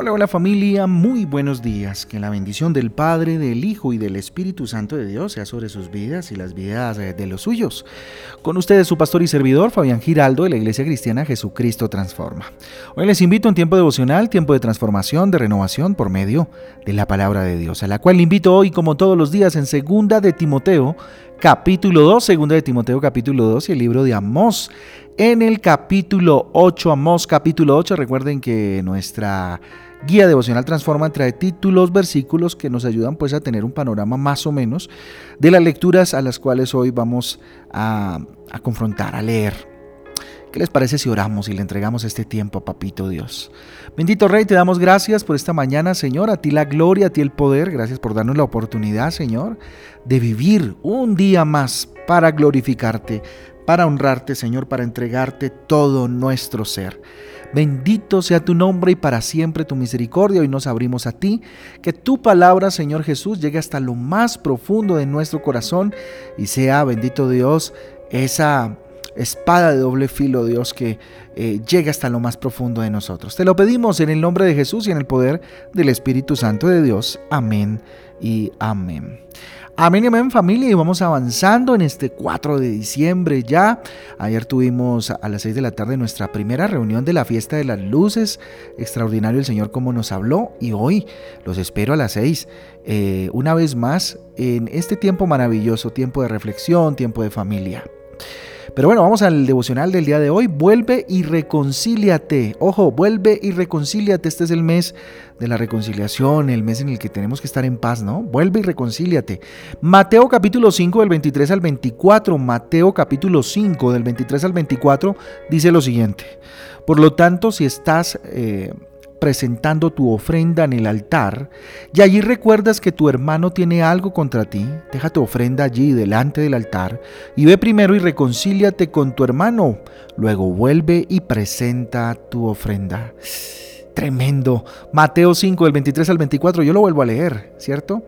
Hola, hola familia, muy buenos días. Que la bendición del Padre, del Hijo y del Espíritu Santo de Dios sea sobre sus vidas y las vidas eh, de los suyos. Con ustedes su pastor y servidor Fabián Giraldo de la Iglesia Cristiana Jesucristo Transforma. Hoy les invito a un tiempo devocional, tiempo de transformación, de renovación por medio de la palabra de Dios, a la cual le invito hoy como todos los días en segunda de Timoteo, capítulo 2, segunda de Timoteo capítulo 2 y el libro de Amós en el capítulo 8, Amós capítulo 8. Recuerden que nuestra guía devocional Transforma trae títulos, versículos que nos ayudan pues a tener un panorama más o menos de las lecturas a las cuales hoy vamos a, a confrontar, a leer. ¿Qué les parece si oramos y le entregamos este tiempo a Papito Dios? Bendito Rey, te damos gracias por esta mañana, Señor. A ti la gloria, a ti el poder. Gracias por darnos la oportunidad, Señor, de vivir un día más para glorificarte, para honrarte, Señor, para entregarte todo nuestro ser. Bendito sea tu nombre y para siempre tu misericordia. Hoy nos abrimos a ti. Que tu palabra, Señor Jesús, llegue hasta lo más profundo de nuestro corazón y sea, bendito Dios, esa espada de doble filo, Dios, que eh, llegue hasta lo más profundo de nosotros. Te lo pedimos en el nombre de Jesús y en el poder del Espíritu Santo de Dios. Amén y amén. Amén, amén familia y vamos avanzando en este 4 de diciembre ya. Ayer tuvimos a las 6 de la tarde nuestra primera reunión de la fiesta de las luces. Extraordinario el Señor como nos habló y hoy los espero a las 6. Eh, una vez más en este tiempo maravilloso, tiempo de reflexión, tiempo de familia. Pero bueno, vamos al devocional del día de hoy. Vuelve y reconcíliate. Ojo, vuelve y reconcíliate. Este es el mes de la reconciliación, el mes en el que tenemos que estar en paz, ¿no? Vuelve y reconcíliate. Mateo capítulo 5 del 23 al 24. Mateo capítulo 5 del 23 al 24 dice lo siguiente. Por lo tanto, si estás... Eh, presentando tu ofrenda en el altar y allí recuerdas que tu hermano tiene algo contra ti, deja tu ofrenda allí delante del altar y ve primero y reconcíliate con tu hermano, luego vuelve y presenta tu ofrenda. Tremendo. Mateo 5, del 23 al 24, yo lo vuelvo a leer, ¿cierto?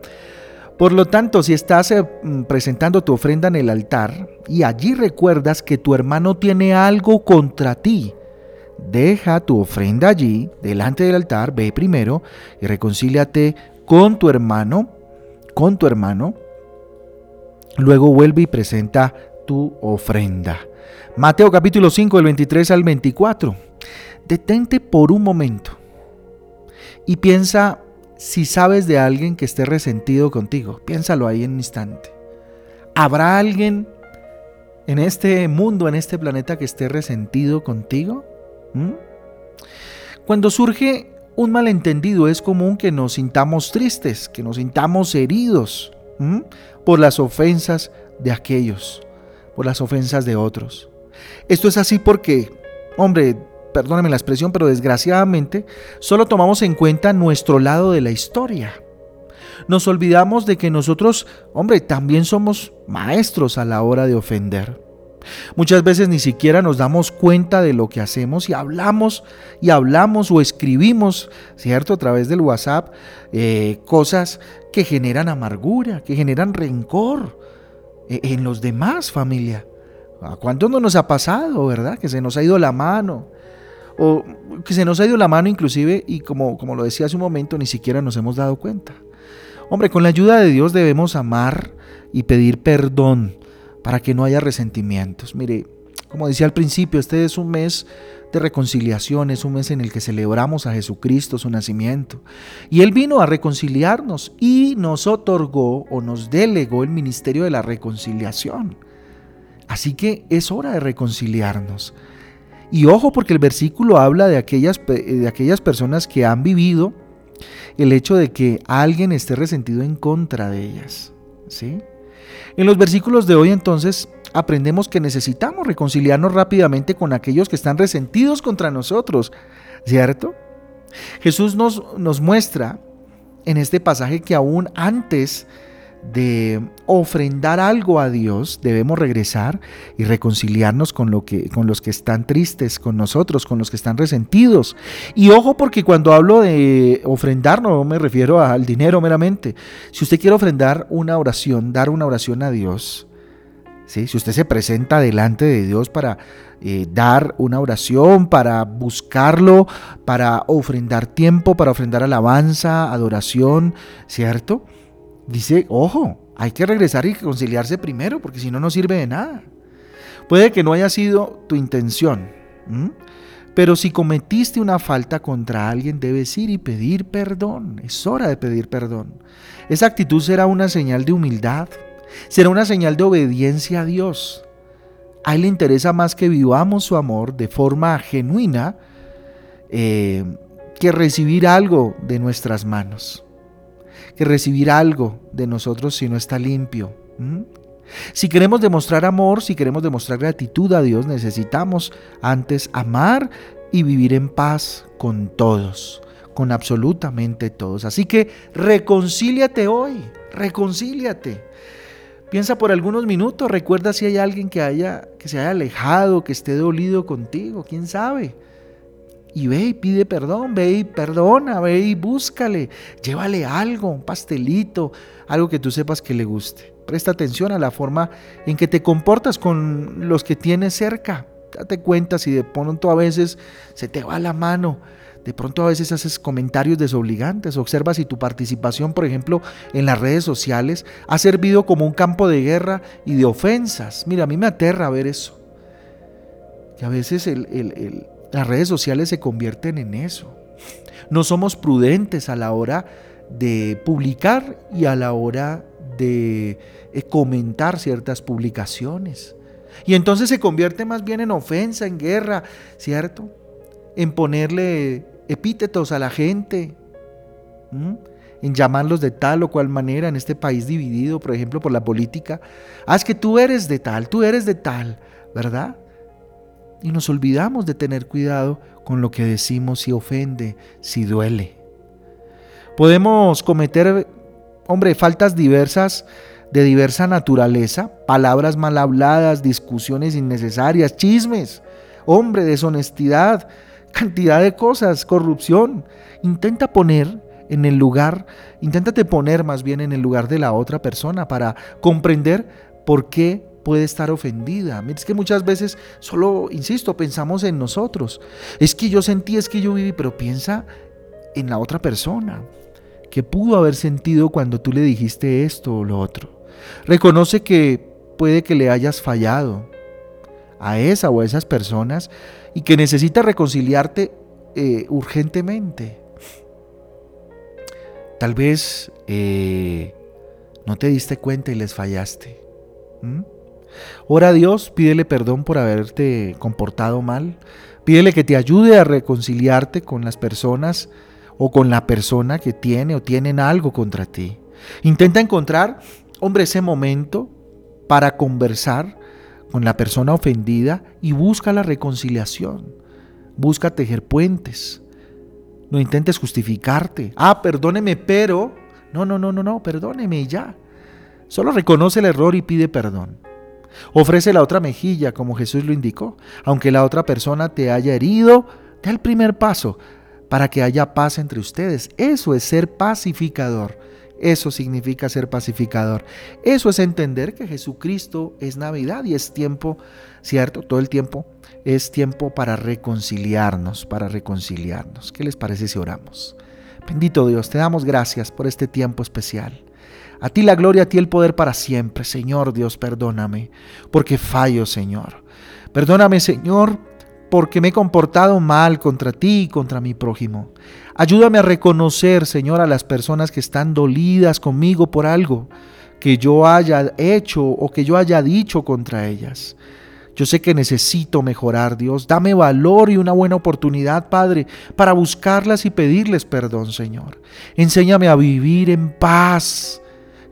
Por lo tanto, si estás eh, mm, presentando tu ofrenda en el altar y allí recuerdas que tu hermano tiene algo contra ti, deja tu ofrenda allí, delante del altar, ve primero y reconcíliate con tu hermano, con tu hermano. Luego vuelve y presenta tu ofrenda. Mateo capítulo 5, del 23 al 24. Detente por un momento y piensa si sabes de alguien que esté resentido contigo. Piénsalo ahí en un instante. ¿Habrá alguien en este mundo, en este planeta que esté resentido contigo? ¿Mm? Cuando surge un malentendido es común que nos sintamos tristes, que nos sintamos heridos por las ofensas de aquellos, por las ofensas de otros. Esto es así porque, hombre, perdóname la expresión, pero desgraciadamente solo tomamos en cuenta nuestro lado de la historia. Nos olvidamos de que nosotros, hombre, también somos maestros a la hora de ofender. Muchas veces ni siquiera nos damos cuenta de lo que hacemos y hablamos y hablamos o escribimos, ¿cierto? A través del WhatsApp, eh, cosas que generan amargura, que generan rencor eh, en los demás, familia. ¿A cuánto no nos ha pasado, verdad? Que se nos ha ido la mano. O que se nos ha ido la mano inclusive y como, como lo decía hace un momento, ni siquiera nos hemos dado cuenta. Hombre, con la ayuda de Dios debemos amar y pedir perdón para que no haya resentimientos. Mire, como decía al principio, este es un mes de reconciliación, es un mes en el que celebramos a Jesucristo, su nacimiento. Y Él vino a reconciliarnos y nos otorgó o nos delegó el ministerio de la reconciliación. Así que es hora de reconciliarnos. Y ojo porque el versículo habla de aquellas, de aquellas personas que han vivido el hecho de que alguien esté resentido en contra de ellas. ¿sí? En los versículos de hoy entonces aprendemos que necesitamos reconciliarnos rápidamente con aquellos que están resentidos contra nosotros, ¿cierto? Jesús nos, nos muestra en este pasaje que aún antes de ofrendar algo a Dios, debemos regresar y reconciliarnos con, lo que, con los que están tristes, con nosotros, con los que están resentidos. Y ojo porque cuando hablo de ofrendar no me refiero al dinero meramente. Si usted quiere ofrendar una oración, dar una oración a Dios, ¿sí? si usted se presenta delante de Dios para eh, dar una oración, para buscarlo, para ofrendar tiempo, para ofrendar alabanza, adoración, ¿cierto? Dice, ojo, hay que regresar y conciliarse primero, porque si no, no sirve de nada. Puede que no haya sido tu intención, pero si cometiste una falta contra alguien, debes ir y pedir perdón. Es hora de pedir perdón. Esa actitud será una señal de humildad, será una señal de obediencia a Dios. A Él le interesa más que vivamos su amor de forma genuina eh, que recibir algo de nuestras manos, que recibir algo de nosotros si no está limpio. Si queremos demostrar amor, si queremos demostrar gratitud a Dios, necesitamos antes amar y vivir en paz con todos, con absolutamente todos. Así que reconcíliate hoy, reconcíliate. Piensa por algunos minutos, recuerda si hay alguien que haya que se haya alejado, que esté dolido contigo, quién sabe. Y ve y pide perdón, ve y perdona, ve y búscale, llévale algo, un pastelito, algo que tú sepas que le guste. Presta atención a la forma en que te comportas con los que tienes cerca. Date cuenta si de pronto a veces se te va la mano. De pronto a veces haces comentarios desobligantes. Observa si tu participación, por ejemplo, en las redes sociales ha servido como un campo de guerra y de ofensas. Mira, a mí me aterra ver eso. Que a veces las redes sociales se convierten en eso. No somos prudentes a la hora de publicar y a la hora de eh, comentar ciertas publicaciones. Y entonces se convierte más bien en ofensa, en guerra, ¿cierto? En ponerle epítetos a la gente, en llamarlos de tal o cual manera en este país dividido, por ejemplo, por la política. Ah, es que tú eres de tal, tú eres de tal, ¿verdad? Y nos olvidamos de tener cuidado con lo que decimos si ofende, si duele. Podemos cometer hombre, faltas diversas de diversa naturaleza, palabras mal habladas, discusiones innecesarias, chismes, hombre, deshonestidad, cantidad de cosas, corrupción. Intenta poner en el lugar, inténtate poner más bien en el lugar de la otra persona para comprender por qué puede estar ofendida. Es que muchas veces solo, insisto, pensamos en nosotros. Es que yo sentí, es que yo viví, pero piensa en la otra persona que pudo haber sentido cuando tú le dijiste esto o lo otro. Reconoce que puede que le hayas fallado a esa o a esas personas y que necesita reconciliarte eh, urgentemente. Tal vez eh, no te diste cuenta y les fallaste. Ora a Dios, pídele perdón por haberte comportado mal. Pídele que te ayude a reconciliarte con las personas o con la persona que tiene o tienen algo contra ti. Intenta encontrar, hombre, ese momento para conversar con la persona ofendida y busca la reconciliación. Busca tejer puentes. No intentes justificarte. Ah, perdóneme, pero... No, no, no, no, no, perdóneme ya. Solo reconoce el error y pide perdón. Ofrece la otra mejilla como Jesús lo indicó. Aunque la otra persona te haya herido, da el primer paso para que haya paz entre ustedes. Eso es ser pacificador. Eso significa ser pacificador. Eso es entender que Jesucristo es Navidad y es tiempo, ¿cierto? Todo el tiempo es tiempo para reconciliarnos, para reconciliarnos. ¿Qué les parece si oramos? Bendito Dios, te damos gracias por este tiempo especial. A ti la gloria, a ti el poder para siempre. Señor Dios, perdóname, porque fallo, Señor. Perdóname, Señor, porque me he comportado mal contra ti y contra mi prójimo. Ayúdame a reconocer, Señor, a las personas que están dolidas conmigo por algo que yo haya hecho o que yo haya dicho contra ellas. Yo sé que necesito mejorar, Dios. Dame valor y una buena oportunidad, Padre, para buscarlas y pedirles perdón, Señor. Enséñame a vivir en paz.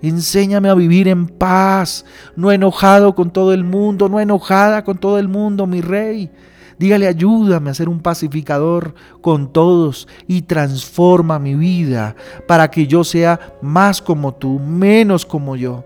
Enséñame a vivir en paz, no enojado con todo el mundo, no enojada con todo el mundo, mi Rey. Dígale, ayúdame a ser un pacificador con todos y transforma mi vida para que yo sea más como tú, menos como yo.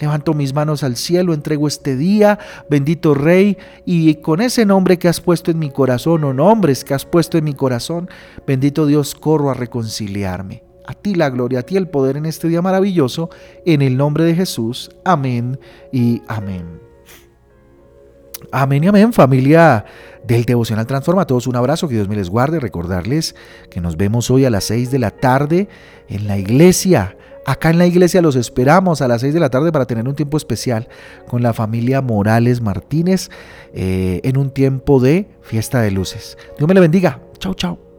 Levanto mis manos al cielo, entrego este día, bendito Rey, y con ese nombre que has puesto en mi corazón, o nombres que has puesto en mi corazón, bendito Dios, corro a reconciliarme. A ti la gloria, a ti el poder en este día maravilloso, en el nombre de Jesús. Amén y amén. Amén y amén, familia del Devocional Transforma. A todos un abrazo, que Dios me les guarde. Recordarles que nos vemos hoy a las 6 de la tarde en la iglesia. Acá en la iglesia los esperamos a las 6 de la tarde para tener un tiempo especial con la familia Morales Martínez eh, en un tiempo de fiesta de luces. Dios me le bendiga. Chau, chau.